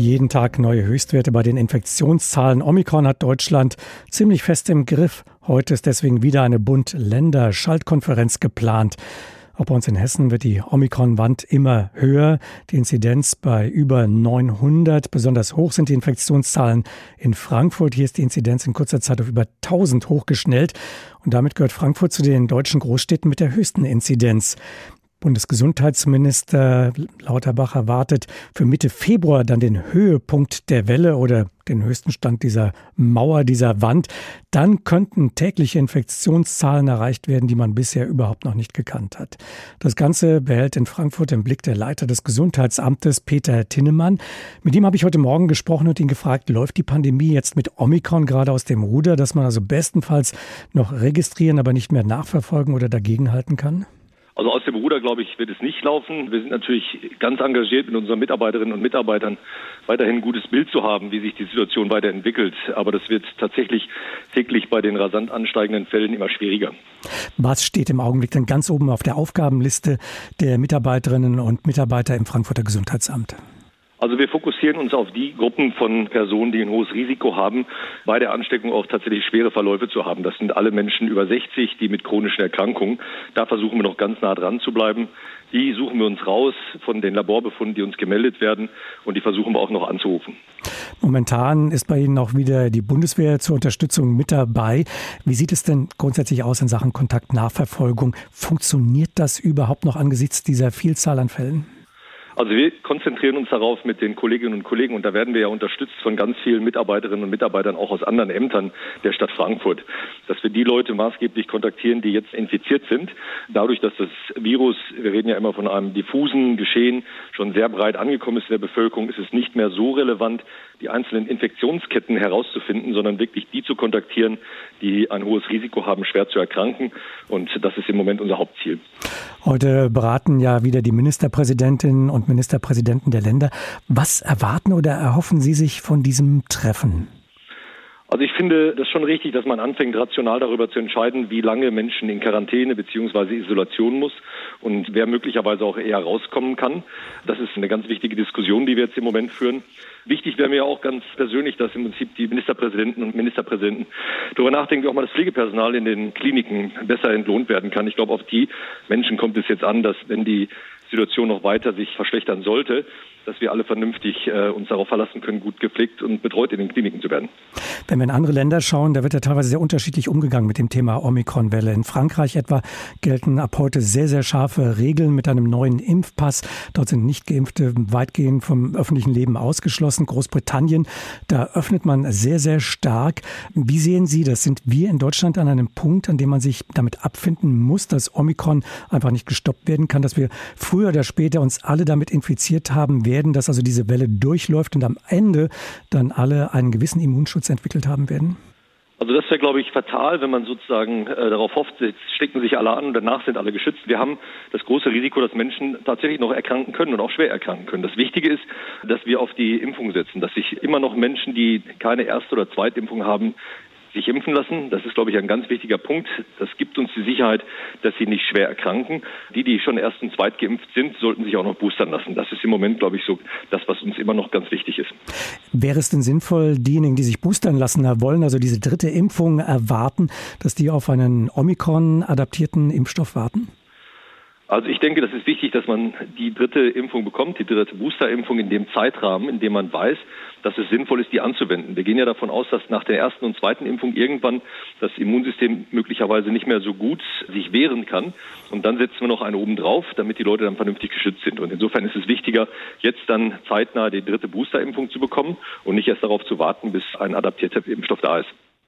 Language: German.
Jeden Tag neue Höchstwerte bei den Infektionszahlen. Omikron hat Deutschland ziemlich fest im Griff. Heute ist deswegen wieder eine Bund-Länder-Schaltkonferenz geplant. Auch bei uns in Hessen wird die Omikron-Wand immer höher. Die Inzidenz bei über 900. Besonders hoch sind die Infektionszahlen in Frankfurt. Hier ist die Inzidenz in kurzer Zeit auf über 1000 hochgeschnellt. Und damit gehört Frankfurt zu den deutschen Großstädten mit der höchsten Inzidenz. Bundesgesundheitsminister Lauterbach erwartet für Mitte Februar dann den Höhepunkt der Welle oder den höchsten Stand dieser Mauer, dieser Wand. Dann könnten tägliche Infektionszahlen erreicht werden, die man bisher überhaupt noch nicht gekannt hat. Das Ganze behält in Frankfurt im Blick der Leiter des Gesundheitsamtes, Peter Tinnemann. Mit ihm habe ich heute Morgen gesprochen und ihn gefragt, läuft die Pandemie jetzt mit Omikron gerade aus dem Ruder, dass man also bestenfalls noch registrieren, aber nicht mehr nachverfolgen oder dagegenhalten kann? Also aus dem Ruder, glaube ich, wird es nicht laufen. Wir sind natürlich ganz engagiert mit unseren Mitarbeiterinnen und Mitarbeitern, weiterhin ein gutes Bild zu haben, wie sich die Situation weiterentwickelt. Aber das wird tatsächlich täglich bei den rasant ansteigenden Fällen immer schwieriger. Was steht im Augenblick denn ganz oben auf der Aufgabenliste der Mitarbeiterinnen und Mitarbeiter im Frankfurter Gesundheitsamt? Also wir fokussieren uns auf die Gruppen von Personen, die ein hohes Risiko haben, bei der Ansteckung auch tatsächlich schwere Verläufe zu haben. Das sind alle Menschen über 60, die mit chronischen Erkrankungen. Da versuchen wir noch ganz nah dran zu bleiben. Die suchen wir uns raus von den Laborbefunden, die uns gemeldet werden, und die versuchen wir auch noch anzurufen. Momentan ist bei Ihnen auch wieder die Bundeswehr zur Unterstützung mit dabei. Wie sieht es denn grundsätzlich aus in Sachen Kontaktnachverfolgung? Funktioniert das überhaupt noch angesichts dieser Vielzahl an Fällen? Also wir konzentrieren uns darauf mit den Kolleginnen und Kollegen und da werden wir ja unterstützt von ganz vielen Mitarbeiterinnen und Mitarbeitern auch aus anderen Ämtern der Stadt Frankfurt, dass wir die Leute maßgeblich kontaktieren, die jetzt infiziert sind. Dadurch, dass das Virus, wir reden ja immer von einem diffusen Geschehen, schon sehr breit angekommen ist in der Bevölkerung, ist es nicht mehr so relevant, die einzelnen Infektionsketten herauszufinden, sondern wirklich die zu kontaktieren, die ein hohes Risiko haben, schwer zu erkranken. Und das ist im Moment unser Hauptziel. Heute beraten ja wieder die Ministerpräsidentinnen und Ministerpräsidenten der Länder. Was erwarten oder erhoffen Sie sich von diesem Treffen? Also ich finde das schon richtig, dass man anfängt, rational darüber zu entscheiden, wie lange Menschen in Quarantäne bzw. Isolation muss und wer möglicherweise auch eher rauskommen kann. Das ist eine ganz wichtige Diskussion, die wir jetzt im Moment führen. Wichtig wäre mir auch ganz persönlich, dass im Prinzip die Ministerpräsidenten und Ministerpräsidenten darüber nachdenken, wie auch mal das Pflegepersonal in den Kliniken besser entlohnt werden kann. Ich glaube, auf die Menschen kommt es jetzt an, dass wenn die Situation noch weiter sich verschlechtern sollte, dass wir alle vernünftig äh, uns darauf verlassen können, gut gepflegt und betreut in den Kliniken zu werden. Wenn wir in andere Länder schauen, da wird ja teilweise sehr unterschiedlich umgegangen mit dem Thema Omikron-Welle. In Frankreich etwa gelten ab heute sehr, sehr scharfe Regeln mit einem neuen Impfpass. Dort sind Nichtgeimpfte weitgehend vom öffentlichen Leben ausgeschlossen. Großbritannien, da öffnet man sehr, sehr stark. Wie sehen Sie das? Sind wir in Deutschland an einem Punkt, an dem man sich damit abfinden muss, dass Omikron einfach nicht gestoppt werden kann, dass wir früher oder später uns alle damit infiziert haben werden, dass also diese Welle durchläuft und am Ende dann alle einen gewissen Immunschutz entwickelt haben werden? Also das wäre, glaube ich, fatal, wenn man sozusagen äh, darauf hofft, jetzt stecken sich alle an und danach sind alle geschützt. Wir haben das große Risiko, dass Menschen tatsächlich noch erkranken können und auch schwer erkranken können. Das Wichtige ist, dass wir auf die Impfung setzen, dass sich immer noch Menschen, die keine erste oder zweite Impfung haben, sich impfen lassen. Das ist, glaube ich, ein ganz wichtiger Punkt. Das gibt uns die Sicherheit, dass sie nicht schwer erkranken. Die, die schon erst und zweit geimpft sind, sollten sich auch noch boostern lassen. Das ist im Moment, glaube ich, so das, was uns immer noch ganz wichtig ist. Wäre es denn sinnvoll, diejenigen, die sich boostern lassen wollen, also diese dritte Impfung erwarten, dass die auf einen Omikron-adaptierten Impfstoff warten? Also ich denke, das ist wichtig, dass man die dritte Impfung bekommt, die dritte Boosterimpfung in dem Zeitrahmen, in dem man weiß, dass es sinnvoll ist, die anzuwenden. Wir gehen ja davon aus, dass nach der ersten und zweiten Impfung irgendwann das Immunsystem möglicherweise nicht mehr so gut sich wehren kann. Und dann setzen wir noch eine oben drauf, damit die Leute dann vernünftig geschützt sind. Und insofern ist es wichtiger, jetzt dann zeitnah die dritte Boosterimpfung zu bekommen und nicht erst darauf zu warten, bis ein adaptierter Impfstoff da ist.